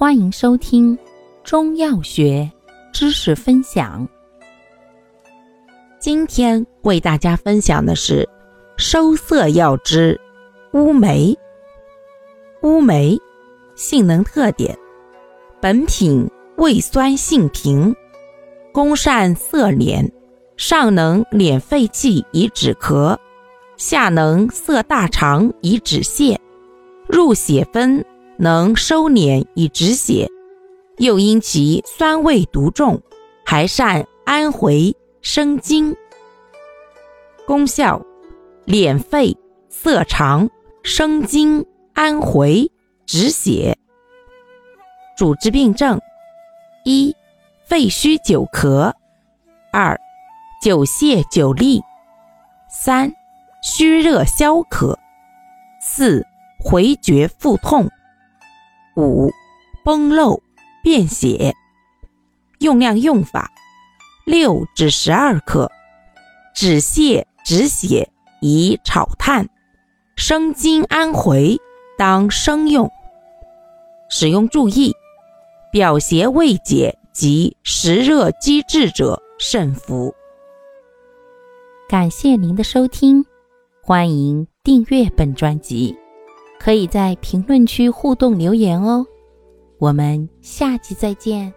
欢迎收听中药学知识分享。今天为大家分享的是收涩药之乌梅。乌梅性能特点：本品味酸性平，功善涩脸，上能敛肺气以止咳，下能涩大肠以止泻，入血分。能收敛以止血，又因其酸味独重，还善安回生津。功效：敛肺、涩肠、生津、安回、止血。主治病症：一、肺虚久咳；二、久泻久痢；三、虚热消渴；四、回厥腹痛。五、崩漏、便血。用量用法：六至十二克，止泻止血宜炒炭，生津安回当生用。使用注意：表邪未解及实热积滞者慎服。感谢您的收听，欢迎订阅本专辑。可以在评论区互动留言哦，我们下期再见。